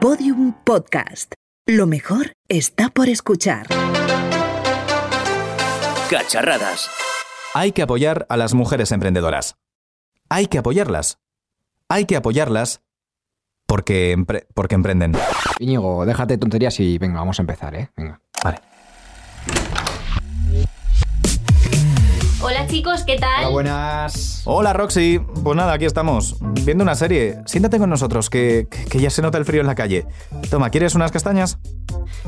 Podium Podcast. Lo mejor está por escuchar. Cacharradas. Hay que apoyar a las mujeres emprendedoras. Hay que apoyarlas. Hay que apoyarlas porque, empre- porque emprenden. Íñigo, déjate de tonterías y venga, vamos a empezar, ¿eh? Venga. Vale. Chicos, ¿qué tal? Hola, buenas. Hola Roxy, pues nada, aquí estamos, viendo una serie. Siéntate con nosotros, que, que ya se nota el frío en la calle. Toma, ¿quieres unas castañas?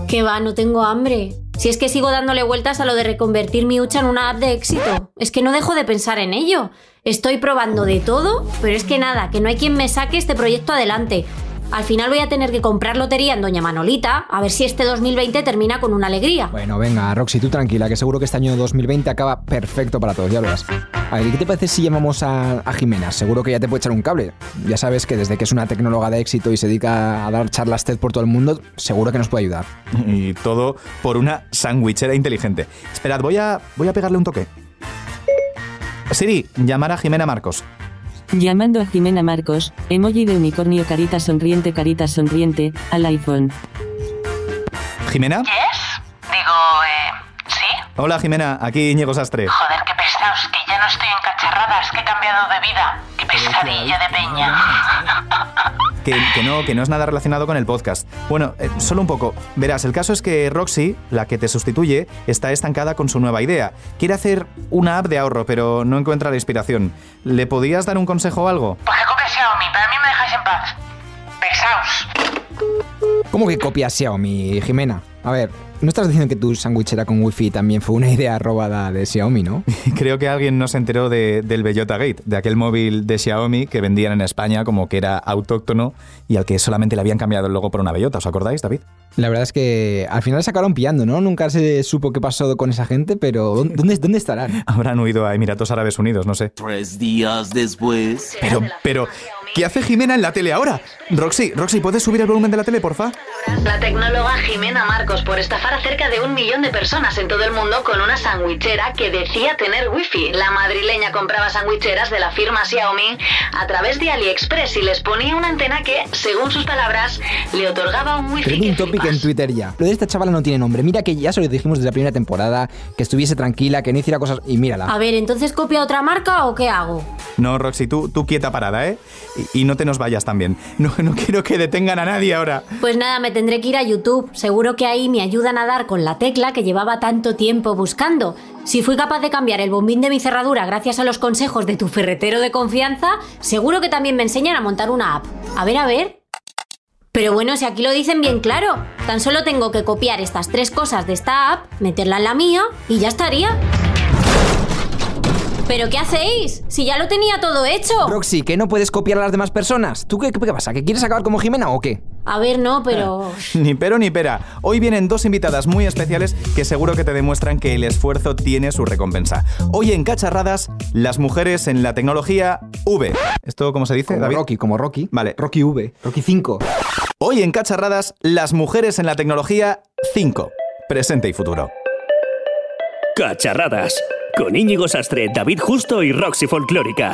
Que va, no tengo hambre. Si es que sigo dándole vueltas a lo de reconvertir mi hucha en una app de éxito. Es que no dejo de pensar en ello. Estoy probando de todo, pero es que nada, que no hay quien me saque este proyecto adelante. Al final voy a tener que comprar lotería en Doña Manolita, a ver si este 2020 termina con una alegría. Bueno, venga, Roxy, tú tranquila, que seguro que este año 2020 acaba perfecto para todos, ya lo verás. A ver, ¿y ¿qué te parece si llamamos a, a Jimena? Seguro que ya te puede echar un cable. Ya sabes que desde que es una tecnóloga de éxito y se dedica a dar charlas TED por todo el mundo, seguro que nos puede ayudar. Y todo por una sandwichera inteligente. Esperad, voy a, voy a pegarle un toque. Siri, llamar a Jimena Marcos. Llamando a Jimena Marcos, emoji de unicornio carita sonriente carita sonriente, al iPhone. ¿Jimena? ¿Yes? Digo, eh, ¿sí? Hola Jimena, aquí Íñigo Sastre. Joder, qué pesados, que ya no estoy en cacharradas, que he cambiado de vida. Qué pesadilla de peña. Que, no, que no es nada relacionado con el podcast. Bueno, eh, solo un poco. Verás, el caso es que Roxy, la que te sustituye, está estancada con su nueva idea. Quiere hacer una app de ahorro, pero no encuentra la inspiración. ¿Le podías dar un consejo o algo? Pues que a mí me dejáis en paz. Pesaos. ¿Cómo que copias Xiaomi, Jimena? A ver, ¿no estás diciendo que tu sandwichera con wifi también fue una idea robada de Xiaomi, no? Creo que alguien no se enteró de- del Bellota Gate, de aquel móvil de Xiaomi que vendían en España como que era autóctono y al que solamente le habían cambiado el logo por una bellota. ¿Os acordáis, David? La verdad es que al final se acabaron pillando, ¿no? Nunca se supo qué pasó con esa gente, pero ¿dónde, dónde, dónde estarán? Habrán huido a Emiratos Árabes Unidos, no sé. Tres días después. Pero, pero, ¿qué hace Jimena en la tele ahora? Roxy, Roxy, ¿puedes subir el volumen de la tele, porfa? La tecnóloga Jimena Marcos por estafar a cerca de un millón de personas en todo el mundo con una sandwichera que decía tener wifi. La madrileña compraba sandwicheras de la firma Xiaomi a través de AliExpress y les ponía una antena que, según sus palabras, le otorgaba un wifi. Trending que topic flipas. en Twitter ya. Lo de esta chavala no tiene nombre. Mira que ya se lo dijimos desde la primera temporada, que estuviese tranquila, que no hiciera cosas... Y mírala. A ver, ¿entonces copia otra marca o qué hago? No, Roxy, tú, tú quieta parada, ¿eh? Y, no te nos vayas también. No, no quiero que detengan a nadie ahora. Pues nada, me tendré que ir a YouTube. Seguro que ahí me ayudan a dar con la tecla que llevaba tanto tiempo buscando. Si fui capaz de cambiar el bombín de mi cerradura gracias a los consejos de tu ferretero de confianza, seguro que también me enseñan a montar una app. A ver, a ver. Pero bueno, si aquí lo dicen bien claro, tan solo tengo que copiar estas tres cosas de esta app, meterla en la mía y ya estaría. ¿Pero qué hacéis? Si ya lo tenía todo hecho. Roxy, que no puedes copiar a las demás personas. ¿Tú qué, qué pasa? ¿Que quieres acabar como Jimena o qué? A ver, no, pero... Ni pero ni pera. Hoy vienen dos invitadas muy especiales que seguro que te demuestran que el esfuerzo tiene su recompensa. Hoy en Cacharradas, las mujeres en la tecnología V. ¿Esto cómo se dice, Como David? Rocky, como Rocky. Vale. Rocky V. Rocky 5. Hoy en Cacharradas, las mujeres en la tecnología 5. Presente y futuro. Cacharradas. Con Íñigo Sastre, David Justo y Roxy Folclórica.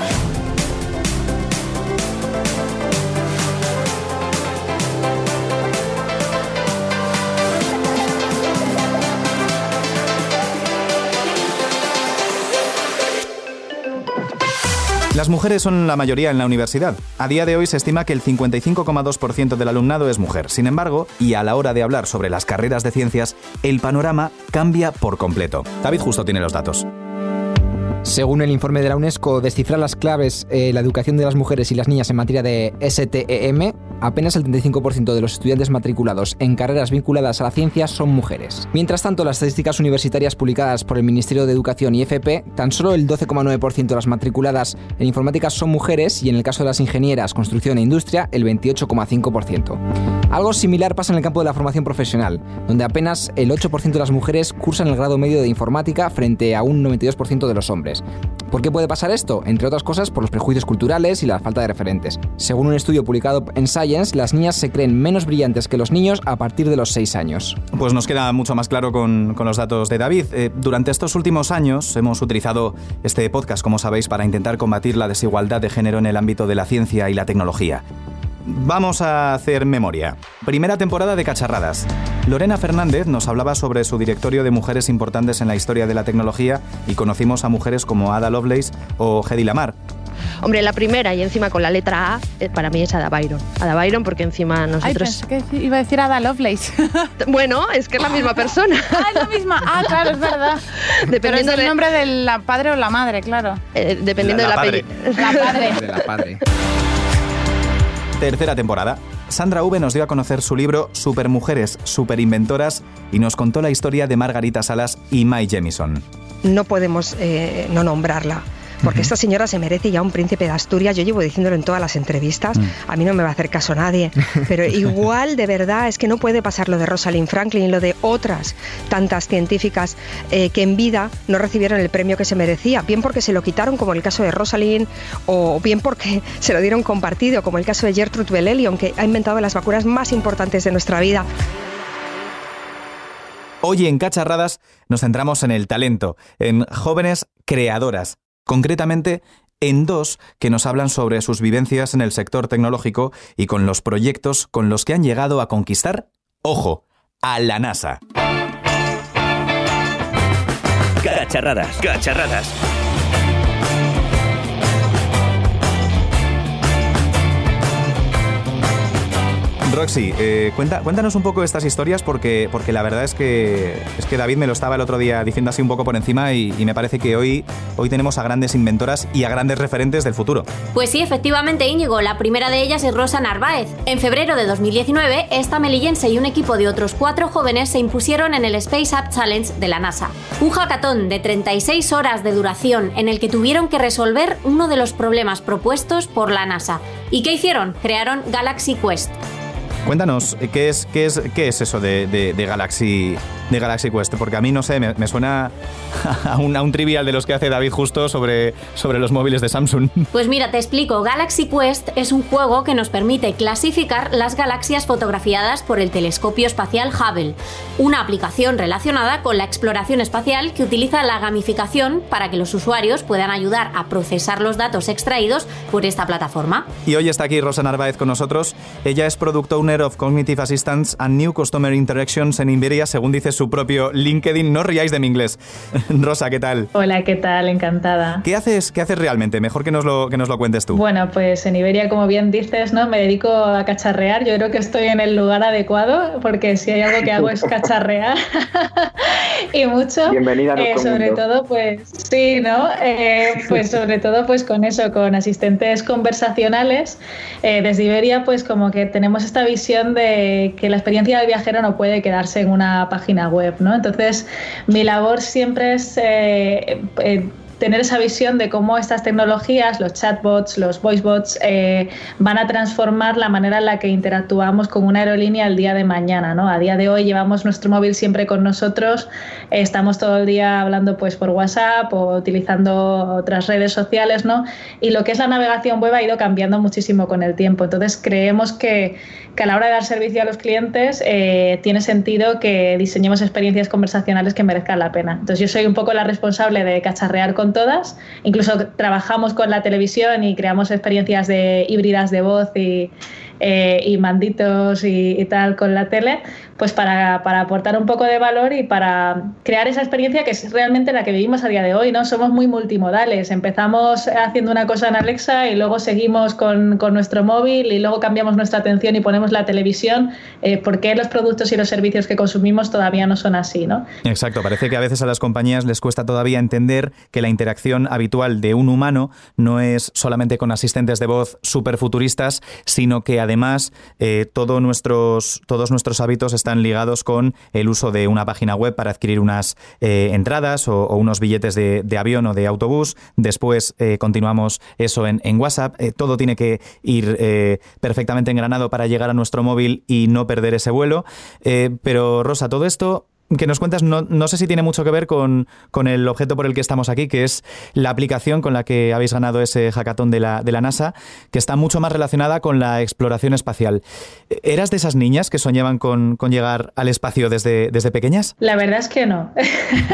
Las mujeres son la mayoría en la universidad. A día de hoy se estima que el 55,2% del alumnado es mujer. Sin embargo, y a la hora de hablar sobre las carreras de ciencias, el panorama cambia por completo. David justo tiene los datos. Según el informe de la UNESCO, descifrar las claves, eh, la educación de las mujeres y las niñas en materia de STEM, apenas el 35% de los estudiantes matriculados en carreras vinculadas a la ciencia son mujeres. Mientras tanto, las estadísticas universitarias publicadas por el Ministerio de Educación y FP, tan solo el 12,9% de las matriculadas en informática son mujeres y en el caso de las ingenieras, construcción e industria, el 28,5%. Algo similar pasa en el campo de la formación profesional, donde apenas el 8% de las mujeres cursan el grado medio de informática frente a un 92% de los hombres. ¿Por qué puede pasar esto? Entre otras cosas por los prejuicios culturales y la falta de referentes. Según un estudio publicado en Science, las niñas se creen menos brillantes que los niños a partir de los 6 años. Pues nos queda mucho más claro con, con los datos de David. Eh, durante estos últimos años hemos utilizado este podcast, como sabéis, para intentar combatir la desigualdad de género en el ámbito de la ciencia y la tecnología. Vamos a hacer memoria. Primera temporada de Cacharradas. Lorena Fernández nos hablaba sobre su directorio de mujeres importantes en la historia de la tecnología y conocimos a mujeres como Ada Lovelace o Hedy Lamar. Hombre, la primera y encima con la letra A, eh, para mí es Ada Byron. Ada Byron porque encima nosotros... Ay, pensé que iba a decir Ada Lovelace. bueno, es que es la misma persona. ah, es la misma. Ah, claro, es verdad. Dependiendo del nombre de la padre o la madre, claro. Eh, dependiendo La- la de la, padre. La padre. De la padre. Tercera temporada. Sandra V nos dio a conocer su libro Supermujeres, Superinventoras y nos contó la historia de Margarita Salas y Mai Jemison. no podemos eh, no nombrarla. Porque esta señora se merece ya un príncipe de Asturias. Yo llevo diciéndolo en todas las entrevistas. A mí no me va a hacer caso nadie. Pero igual, de verdad, es que no puede pasar lo de Rosalind Franklin y lo de otras tantas científicas eh, que en vida no recibieron el premio que se merecía. Bien porque se lo quitaron, como el caso de Rosalind, o bien porque se lo dieron compartido, como el caso de Gertrude Bellelion, que ha inventado las vacunas más importantes de nuestra vida. Hoy en Cacharradas nos centramos en el talento, en jóvenes creadoras, concretamente en dos que nos hablan sobre sus vivencias en el sector tecnológico y con los proyectos con los que han llegado a conquistar, ojo, a la NASA. Cacharradas, cacharradas. Roxy, eh, cuenta- cuéntanos un poco estas historias porque, porque la verdad es que, es que David me lo estaba el otro día diciendo así un poco por encima y, y me parece que hoy, hoy tenemos a grandes inventoras y a grandes referentes del futuro. Pues sí, efectivamente, Íñigo. La primera de ellas es Rosa Narváez. En febrero de 2019, esta melillense y un equipo de otros cuatro jóvenes se impusieron en el Space App Challenge de la NASA. Un hackathon de 36 horas de duración en el que tuvieron que resolver uno de los problemas propuestos por la NASA. ¿Y qué hicieron? Crearon Galaxy Quest. Cuéntanos, eh, ¿qué es, qué es, qué es eso de, de- de Galaxy, de Galaxy Quest? Porque a mí, no sé, me, me suena a un, a un trivial de los que hace David justo sobre, sobre los móviles de Samsung. Pues mira, te explico. Galaxy Quest es un juego que nos permite clasificar las galaxias fotografiadas por el telescopio espacial Hubble, una aplicación relacionada con la exploración espacial que utiliza la gamificación para que los usuarios puedan ayudar a procesar los datos extraídos por esta plataforma. Y hoy está aquí Rosa Narváez con nosotros. Ella es Product Owner of Cognitive Assistance and New Customer Interactions en Iberia, según dice su propio LinkedIn. No ríais de mi inglés. Rosa, ¿qué tal? Hola, ¿qué tal? Encantada. ¿Qué haces, ¿Qué haces realmente? Mejor que nos lo, que nos lo cuentes tú. Bueno, pues en Iberia, como bien dices, ¿no? Me dedico a cacharrear. Yo creo que estoy en el lugar adecuado, porque si hay algo que hago es cacharrear. y mucho. Bienvenida a Eh, sobre mundo. todo, pues sí, ¿no? Eh, pues sobre todo, pues con eso, con asistentes conversacionales. Eh, desde Iberia, pues como que tenemos esta visión de que la experiencia del viajero no puede quedarse en una página web, ¿no? Entonces, mi labor siempre es eh, eh, tener esa visión de cómo estas tecnologías, los chatbots, los voicebots, eh, van a transformar la manera en la que interactuamos con una aerolínea el día de mañana. ¿no? A día de hoy llevamos nuestro móvil siempre con nosotros, eh, estamos todo el día hablando pues, por WhatsApp o utilizando otras redes sociales, ¿no? y lo que es la navegación web ha ido cambiando muchísimo con el tiempo. Entonces creemos que, que a la hora de dar servicio a los clientes eh, tiene sentido que diseñemos experiencias conversacionales que merezcan la pena. Entonces yo soy un poco la responsable de cacharrear con todas, incluso trabajamos con la televisión y creamos experiencias de híbridas de voz y, eh, y manditos y, tal con la tele, pues para, para aportar un poco de valor y para crear esa experiencia que es realmente la que vivimos a día de hoy, ¿no? Somos muy multimodales, empezamos haciendo una cosa en Alexa y luego seguimos con, con nuestro móvil y luego cambiamos nuestra atención y ponemos la televisión, eh, ¿por qué los productos y los servicios que consumimos todavía no son así, ¿no? Exacto, parece que a veces a las compañías les cuesta todavía entender que la interacción habitual de un humano no es solamente con asistentes de voz súper futuristas, sino que además eh, nuestros, todos nuestros hábitos están ligados con el uso de una página web para adquirir unas eh, entradas o, unos billetes de, avión o de autobús. Después eh, continuamos eso en, en WhatsApp. Todo tiene que ir perfectamente engranado para llegar a nuestro móvil y no perder ese vuelo. Pero Rosa, todo esto que nos cuentas no, no, sé si tiene mucho que ver con, con, el objeto por el que estamos aquí, que es la aplicación con la que habéis ganado ese hackathon de la, de la NASA, que está mucho más relacionada con la exploración espacial. ¿Eras de esas niñas que soñaban con, con llegar al espacio desde, desde pequeñas? La verdad es que no.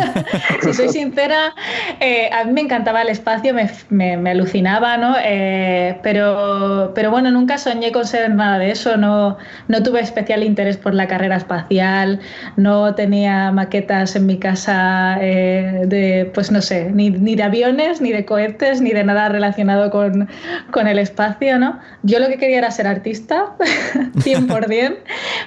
si soy sincera, eh, a mí me encantaba el espacio, me, me, me alucinaba, ¿no? Eh, pero, pero bueno, nunca soñé con ser nada de eso, no, no tuve especial interés por la carrera espacial, no tenía maquetas en mi casa eh, de, pues no sé, ni, ni, de aviones, ni de cohetes, ni de nada relacionado con, con el espacio, ¿no? Yo lo que quería era ser artista, 100%,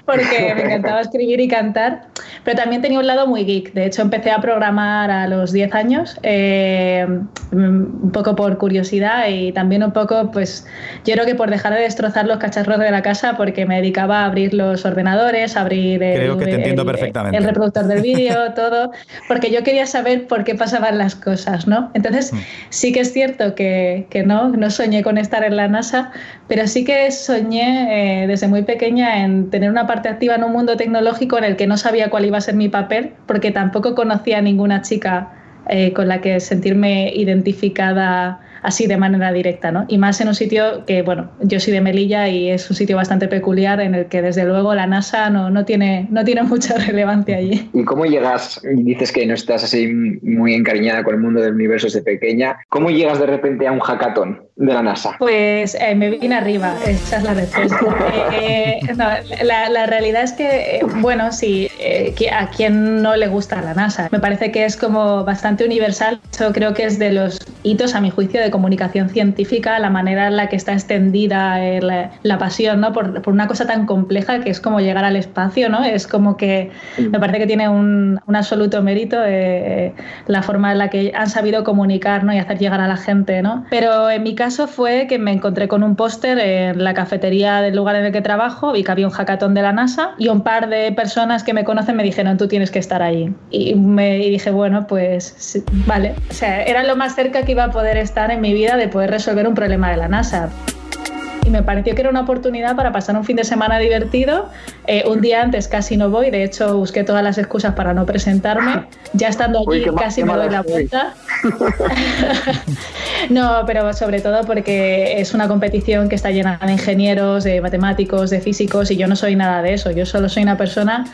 porque me encantaba escribir y cantar, pero también tenía un lado muy geek. De hecho, empecé a programar a los 10 años, eh, un poco por curiosidad y también un poco, pues, yo creo que por dejar de destrozar los cacharros de la casa, porque me dedicaba a abrir los ordenadores, a abrir el, Creo que te entiendo perfectamente. el reproductor del vídeo, todo, porque yo quería saber por qué pasaban las cosas, ¿no? Entonces, mm. sí que es cierto que, que no, no soñé con estar en la NASA, pero sí que soñé eh, desde muy pequeña en tener una parte activa en un mundo tecnológico en el que no sabía cuál iba a ser mi papel, porque tampoco conocía a ninguna chica eh, con la que sentirme identificada así de manera directa, ¿no? Y más en un sitio que, bueno, yo soy de Melilla y es un sitio bastante peculiar en el que desde luego la NASA no, no, tiene, no tiene mucha relevancia allí. ¿Y cómo llegas? Dices que no estás así muy encariñada con el mundo del universo desde pequeña. ¿Cómo llegas de repente a un hackathon de la NASA? Pues eh, me vine arriba, esa es la respuesta. Eh, eh, no, la, la, realidad es que, bueno, sí, a quien no le gusta la NASA. Me parece que es como bastante universal. Yo creo que es de los hitos, a mi juicio, de comunicación científica, la manera en la que está extendida la, la, pasión, ¿no? Por, por, una cosa tan compleja que es como llegar al espacio, ¿no? Es como que me parece que tiene un, un absoluto mérito eh, la forma en la que han sabido comunicar, ¿no? Y hacer llegar a la gente, ¿no? Pero en mi caso fue que me encontré con un póster en la cafetería del lugar en el que trabajo, vi que había un hackathon de la NASA y un par de personas que me conocen me dijeron, tú tienes que estar ahí. Y, me, y dije, bueno, pues sí, vale. O sea, era lo más cerca que iba a poder estar en mi vida de poder resolver un problema de la NASA y me pareció que era una oportunidad para pasar un fin de semana divertido. Eh, un día antes casi no voy, de hecho busqué todas las excusas para no presentarme. Ya estando allí Uy, casi me doy la vuelta. no, pero sobre todo porque es una competición que está llena de ingenieros, de matemáticos, de físicos y yo no soy nada de eso. Yo solo soy una persona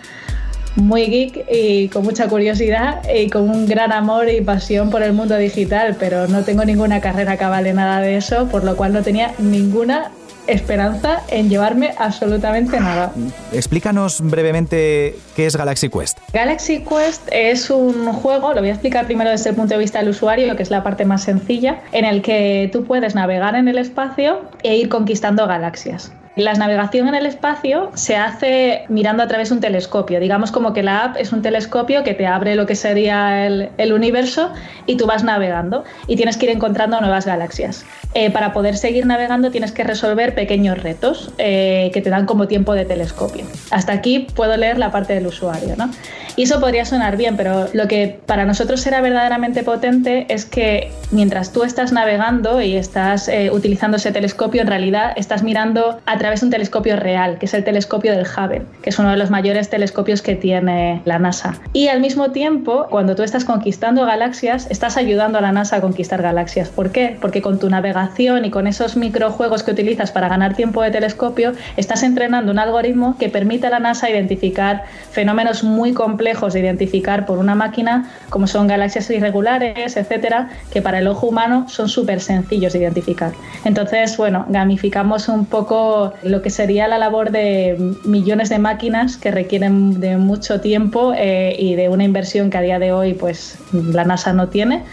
muy geek y con mucha curiosidad y con un gran amor y pasión por el mundo digital, pero no tengo ninguna carrera que vale nada de eso, por lo cual no tenía ninguna esperanza en llevarme absolutamente nada. Explícanos brevemente qué es Galaxy Quest. Galaxy Quest es un juego, lo voy a explicar primero desde el punto de vista del usuario, que es la parte más sencilla, en el que tú puedes navegar en el espacio e ir conquistando galaxias. La navegación en el espacio se hace mirando a través de un telescopio. Digamos como que la app es un telescopio que te abre lo que sería el, universo y tú vas navegando y tienes que ir encontrando nuevas galaxias. Eh, para poder seguir navegando tienes que resolver pequeños retos eh, que te dan como tiempo de telescopio. Hasta aquí puedo leer la parte del usuario. ¿no? Y eso podría sonar bien, pero lo que para nosotros era verdaderamente potente es que mientras tú estás navegando y estás eh, utilizando ese telescopio, en realidad estás mirando a través de un telescopio real, que es el telescopio del Hubble, que es uno de los mayores telescopios que tiene la NASA. Y al mismo tiempo, cuando tú estás conquistando galaxias, estás ayudando a la NASA a conquistar galaxias. ¿Por qué? Porque con tu navegación y con esos microjuegos que utilizas para ganar tiempo de telescopio, estás entrenando un algoritmo que permite a la NASA identificar fenómenos muy complejos de identificar por una máquina, como son galaxias irregulares, etcétera, que para el ojo humano son súper sencillos de identificar. Entonces, bueno, gamificamos un poco lo que sería la labor de millones de máquinas que requieren de mucho tiempo eh, y de una inversión que a día de hoy pues la NASA no tiene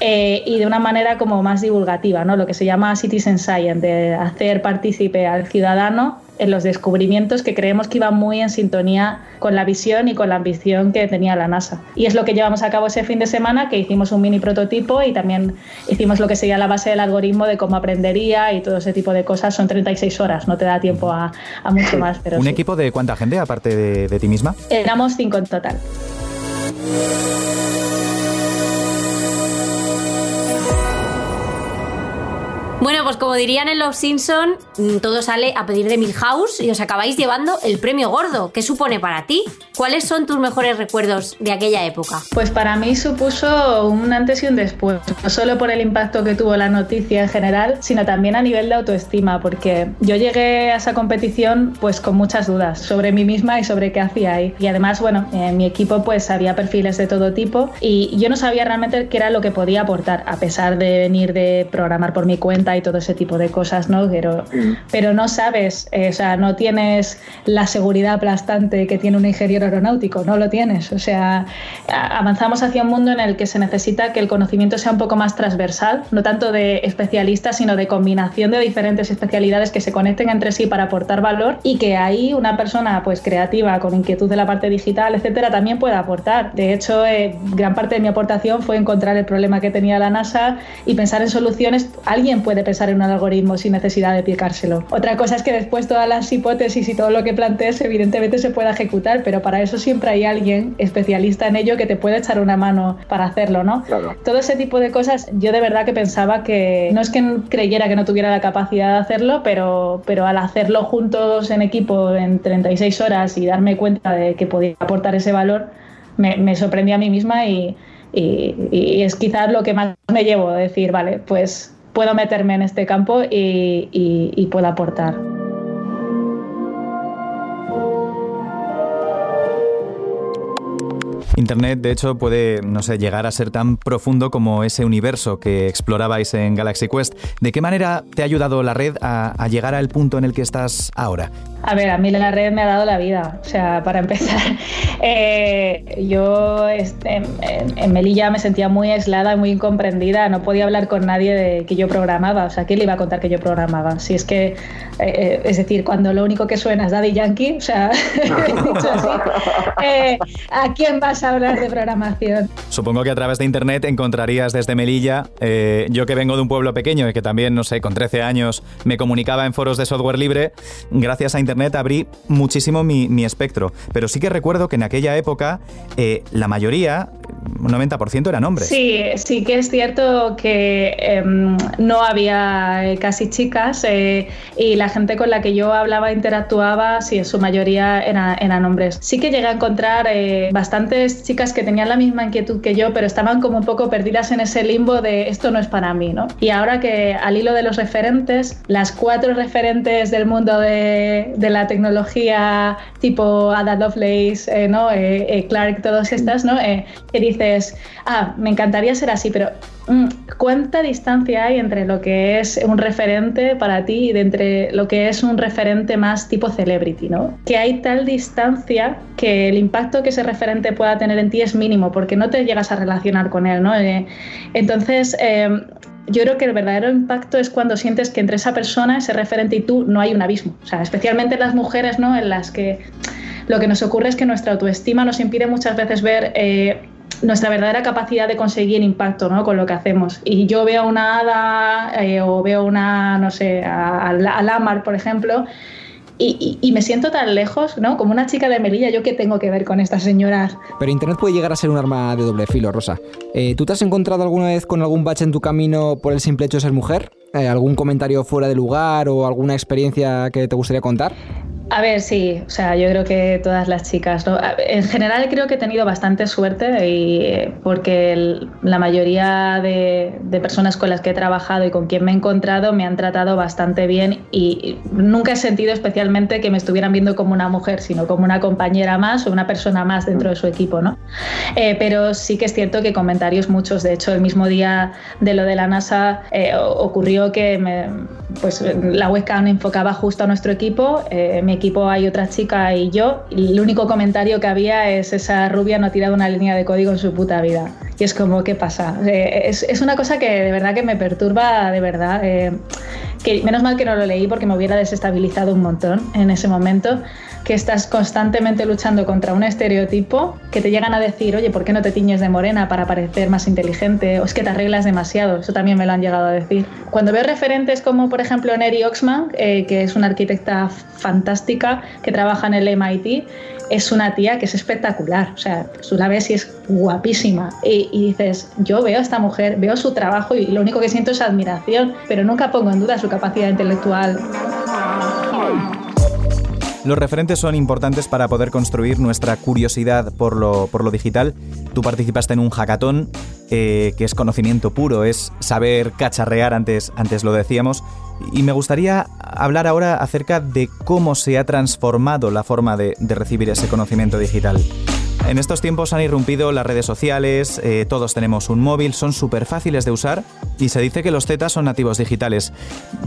eh, y de una manera como más divulgativa, ¿no? lo que se llama citizen science, de hacer partícipe al ciudadano en los descubrimientos que creemos que iban muy en sintonía con la visión y con la ambición que tenía la NASA. Y es lo que llevamos a cabo ese fin de semana, que hicimos un mini prototipo y también hicimos lo que sería la base del algoritmo de cómo aprendería y todo ese tipo de cosas. Son 36 horas, no te da tiempo a, a mucho más. Pero ¿Un sí. equipo de cuánta gente, aparte de, de ti misma? Éramos cinco en total. Bueno, pues como dirían en Los Simpson, mm, todo sale a pedir de Milhouse y os acabáis llevando el premio gordo. ¿Qué supone para ti? ¿Cuáles son tus mejores recuerdos de aquella época? Pues para mí supuso un antes y un después, no solo por el impacto que tuvo la noticia en general, sino también a nivel de autoestima, porque yo llegué a esa competición pues con muchas dudas sobre mí misma y sobre qué hacía ahí. Y además, bueno, en mi equipo pues había perfiles de todo tipo y yo no sabía realmente qué era lo que podía aportar, a pesar de venir de programar por mi cuenta y todo ese tipo de cosas, ¿no? Pero, pero no sabes, eh, o sea, no tienes la seguridad aplastante que tiene un ingeniero aeronáutico, no lo tienes. O sea, avanzamos hacia un mundo en el que se necesita que el conocimiento sea un poco más transversal, no tanto de especialistas, sino de combinación de diferentes especialidades que se conecten entre sí para aportar valor y que ahí una persona pues creativa, con inquietud de la parte digital, etcétera, también pueda aportar. De hecho, eh, gran parte de mi aportación fue encontrar el problema que tenía la NASA y pensar en soluciones. Alguien puede pensar en un algoritmo sin necesidad de picárselo. Otra cosa es que después todas las hipótesis y todo lo que plantees evidentemente se pueda ejecutar, pero para eso siempre hay alguien especialista en ello que te puede echar una mano para hacerlo, ¿no? Todo ese tipo de cosas yo de verdad que pensaba que no es que creyera que no tuviera la capacidad de hacerlo, pero, pero al hacerlo juntos en equipo en 36 horas y darme cuenta de que podía aportar ese valor, me, me sorprendí a mí misma y, y, y, es quizás lo que más me llevo, decir, vale, pues puedo meterme en este campo y, y puedo aportar. Internet, de hecho, puede, no sé, llegar a ser tan profundo como ese universo que explorabais en Galaxy Quest. ¿De qué manera te ha ayudado la red a, llegar al punto en el que estás ahora? A ver, a mí la red me ha dado la vida. O sea, para empezar, eh, yo este, en, Melilla me sentía muy aislada muy incomprendida. No podía hablar con nadie de que yo programaba. O sea, ¿quién le iba a contar que yo programaba? Si es que, eh, eh, es decir, cuando lo único que suena es Daddy Yankee, o sea, dicho así, ¿a quién vas de programación. Supongo que a través de internet encontrarías desde Melilla, eh, yo que vengo de un pueblo pequeño y que también, no sé, con 13 años me comunicaba en foros de software libre, gracias a internet abrí muchísimo mi, espectro. Pero sí que recuerdo que en aquella época eh, la mayoría, un 90% eran hombres. Sí, sí que es cierto que em, no había eh, casi chicas y la gente con la que yo hablaba, interactuaba, sí, en su mayoría eran hombres. Sí que llegué a encontrar bastantes chicas que tenían la misma inquietud que yo, pero estaban como un poco perdidas en ese limbo de esto no es para mí, ¿no? Y ahora que al hilo de los referentes, las cuatro referentes del mundo de, de la tecnología, tipo Ada Lovelace, eh, ¿no? Eh, eh, Clark, todas estas, ¿no? Dices, ah, me encantaría ser así, pero mm, ¿cuánta distancia hay entre lo que es un referente para ti y entre lo que es un referente más tipo celebrity, ¿no? Que hay tal distancia que el impacto que ese referente pueda tener en ti es mínimo porque no te llegas a relacionar con él, ¿no? Eh, entonces, eh, yo creo que el verdadero impacto es cuando sientes que entre esa persona, ese referente y tú no hay un abismo. O sea, especialmente las mujeres, ¿no? En las que lo que nos ocurre es que nuestra autoestima nos impide muchas veces ver eh, nuestra verdadera capacidad de conseguir impacto ¿no? con lo que hacemos. Y yo veo una hada o veo una, no sé, a, a, Lamar, por ejemplo, y, me siento tan lejos, ¿no? Como una chica de Melilla, ¿yo qué tengo que ver con estas señoras? Pero Internet puede llegar a ser un arma de doble filo, Rosa. Eh, ¿Tú te has encontrado alguna vez con algún bache en tu camino por el simple hecho de ser mujer? Eh, ¿Algún comentario fuera de lugar o alguna experiencia que te gustaría contar? A ver, sí, o sea, yo creo que todas las chicas, en general creo que he tenido bastante suerte y porque la mayoría de, personas con las que he trabajado y con quien me he encontrado me han tratado bastante bien y nunca he sentido especialmente que me estuvieran viendo como una mujer, sino como una compañera más o una persona más dentro de su equipo, ¿no? Eh, pero sí que es cierto que comentarios muchos, de hecho el mismo día de lo de la NASA eh, ocurrió que me, pues, la webcam enfocaba justo a nuestro equipo, eh, equipo hay otra chica y yo, y el único comentario que había es esa rubia no ha tirado una línea de código en su puta vida. Y es como, ¿qué pasa? Eh, es, es, una cosa que de verdad que me perturba, de verdad. Eh, que menos mal que no lo leí porque me hubiera desestabilizado un montón en ese momento, que estás constantemente luchando contra un estereotipo, que te llegan a decir, oye, ¿por qué no te tiñes de morena para parecer más inteligente? O es que te arreglas demasiado, eso también me lo han llegado a decir. Cuando veo referentes como por ejemplo Neri Oxman, eh, que es una arquitecta fantástica que trabaja en el MIT, es una tía que es espectacular. O sea, tú la ves y es guapísima. Y, y, dices, yo veo a esta mujer, veo su trabajo y lo único que siento es admiración, pero nunca pongo en duda su capacidad intelectual. Los referentes son importantes para poder construir nuestra curiosidad por lo, por lo digital. Tú participaste en un hackathon eh, que es conocimiento puro, es saber cacharrear, antes, antes lo decíamos. Y me gustaría hablar ahora acerca de cómo se ha transformado la forma de, de recibir ese conocimiento digital. En estos tiempos han irrumpido las redes sociales, eh, todos tenemos un móvil, son súper fáciles de usar y se dice que los tetas son nativos digitales.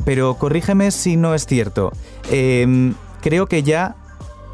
Pero corrígeme si no es cierto. Eh, creo que ya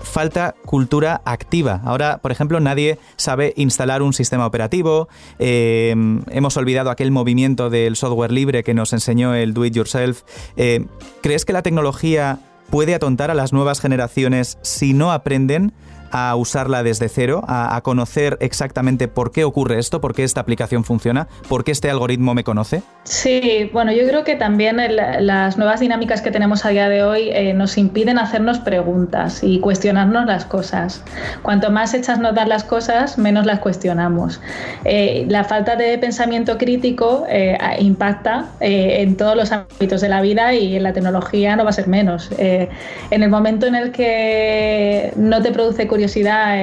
falta cultura activa. Ahora, por ejemplo, nadie sabe instalar un sistema operativo. Eh, hemos olvidado aquel movimiento del software libre que nos enseñó el do it yourself. Eh, ¿Crees que la tecnología puede atontar a las nuevas generaciones si no aprenden a usarla desde cero, a, a, conocer exactamente por qué ocurre esto, por qué esta aplicación funciona, por qué este algoritmo me conoce? Sí, bueno, yo creo que también el, las nuevas dinámicas que tenemos a día de hoy eh, nos impiden hacernos preguntas y cuestionarnos las cosas. Cuanto más hechas nos dan las cosas, menos las cuestionamos. Eh, la falta de pensamiento crítico eh, impacta en todos los ámbitos de la vida y en la tecnología no va a ser menos. en el momento en el que no te produce curiosidad,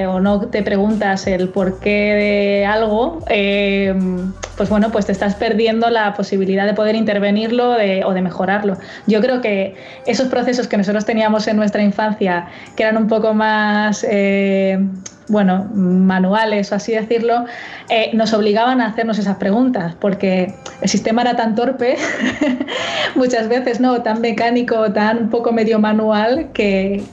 o no te preguntas el porqué de algo, eh, pues bueno, pues te estás perdiendo la posibilidad de poder intervenirlo o de mejorarlo. Yo creo que esos procesos que nosotros teníamos en nuestra infancia, que eran un poco más... Eh, bueno, manuales o así decirlo, eh, nos obligaban a hacernos esas preguntas, porque el sistema era tan torpe, muchas veces, ¿no? Tan mecánico, tan poco medio manual, que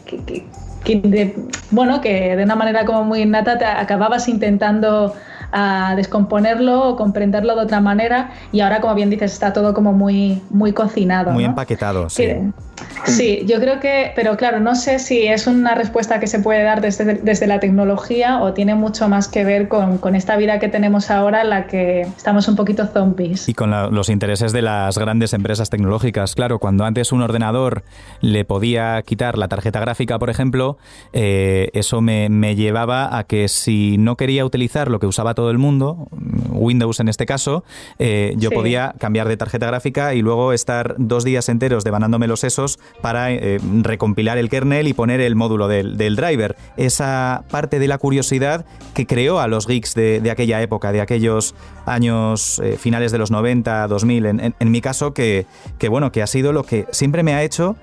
de, bueno, que de una manera como muy innata te acababas intentando a descomponerlo o comprenderlo de otra manera y ahora como bien dices está todo como muy muy cocinado muy ¿no? empaquetado sí. sí. Sí, yo creo que, pero claro, no sé si es una respuesta que se puede dar desde, desde la tecnología o tiene mucho más que ver con, con, esta vida que tenemos ahora en la que estamos un poquito zombies. Y con la, los intereses de las grandes empresas tecnológicas. Claro, cuando antes un ordenador le podía quitar la tarjeta gráfica, por ejemplo, eh, eso me, me llevaba a que si no quería utilizar lo que usaba todo el mundo, Windows en este caso, eh, yo sí. podía cambiar de tarjeta gráfica y luego estar dos días enteros devanándome los sesos para eh, recompilar el kernel y poner el módulo del, del, driver. Esa parte de la curiosidad que creó a los geeks de, de aquella época, de aquellos años eh, finales de los 90, 2000, en, en, en mi caso, que, que, bueno, que ha sido lo que siempre me ha hecho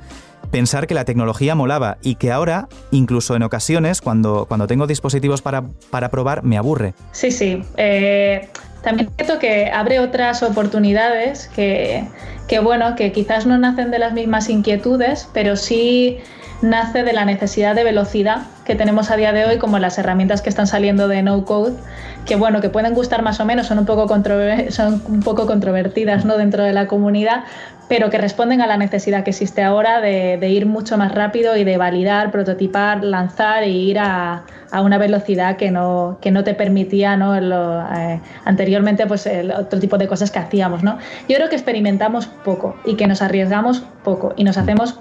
pensar que la tecnología molaba y que ahora, incluso en ocasiones, cuando, cuando tengo dispositivos para, para probar, me aburre. Sí, sí. Eh, también siento que abre otras oportunidades que, que, bueno, que quizás no nacen de las mismas inquietudes, pero sí nace de la necesidad de velocidad que tenemos a día de hoy, como las herramientas que están saliendo de no code, que bueno, que pueden gustar más o menos, son un poco, son un poco controvertidas ¿no? dentro de la comunidad, pero que responden a la necesidad que existe ahora de, de ir mucho más rápido y de validar, prototipar, lanzar e ir a, a una velocidad que no, que no te permitía ¿no? Eh, anteriormente pues, el otro tipo de cosas que hacíamos. ¿no? Yo creo que experimentamos poco y que nos arriesgamos poco y nos hacemos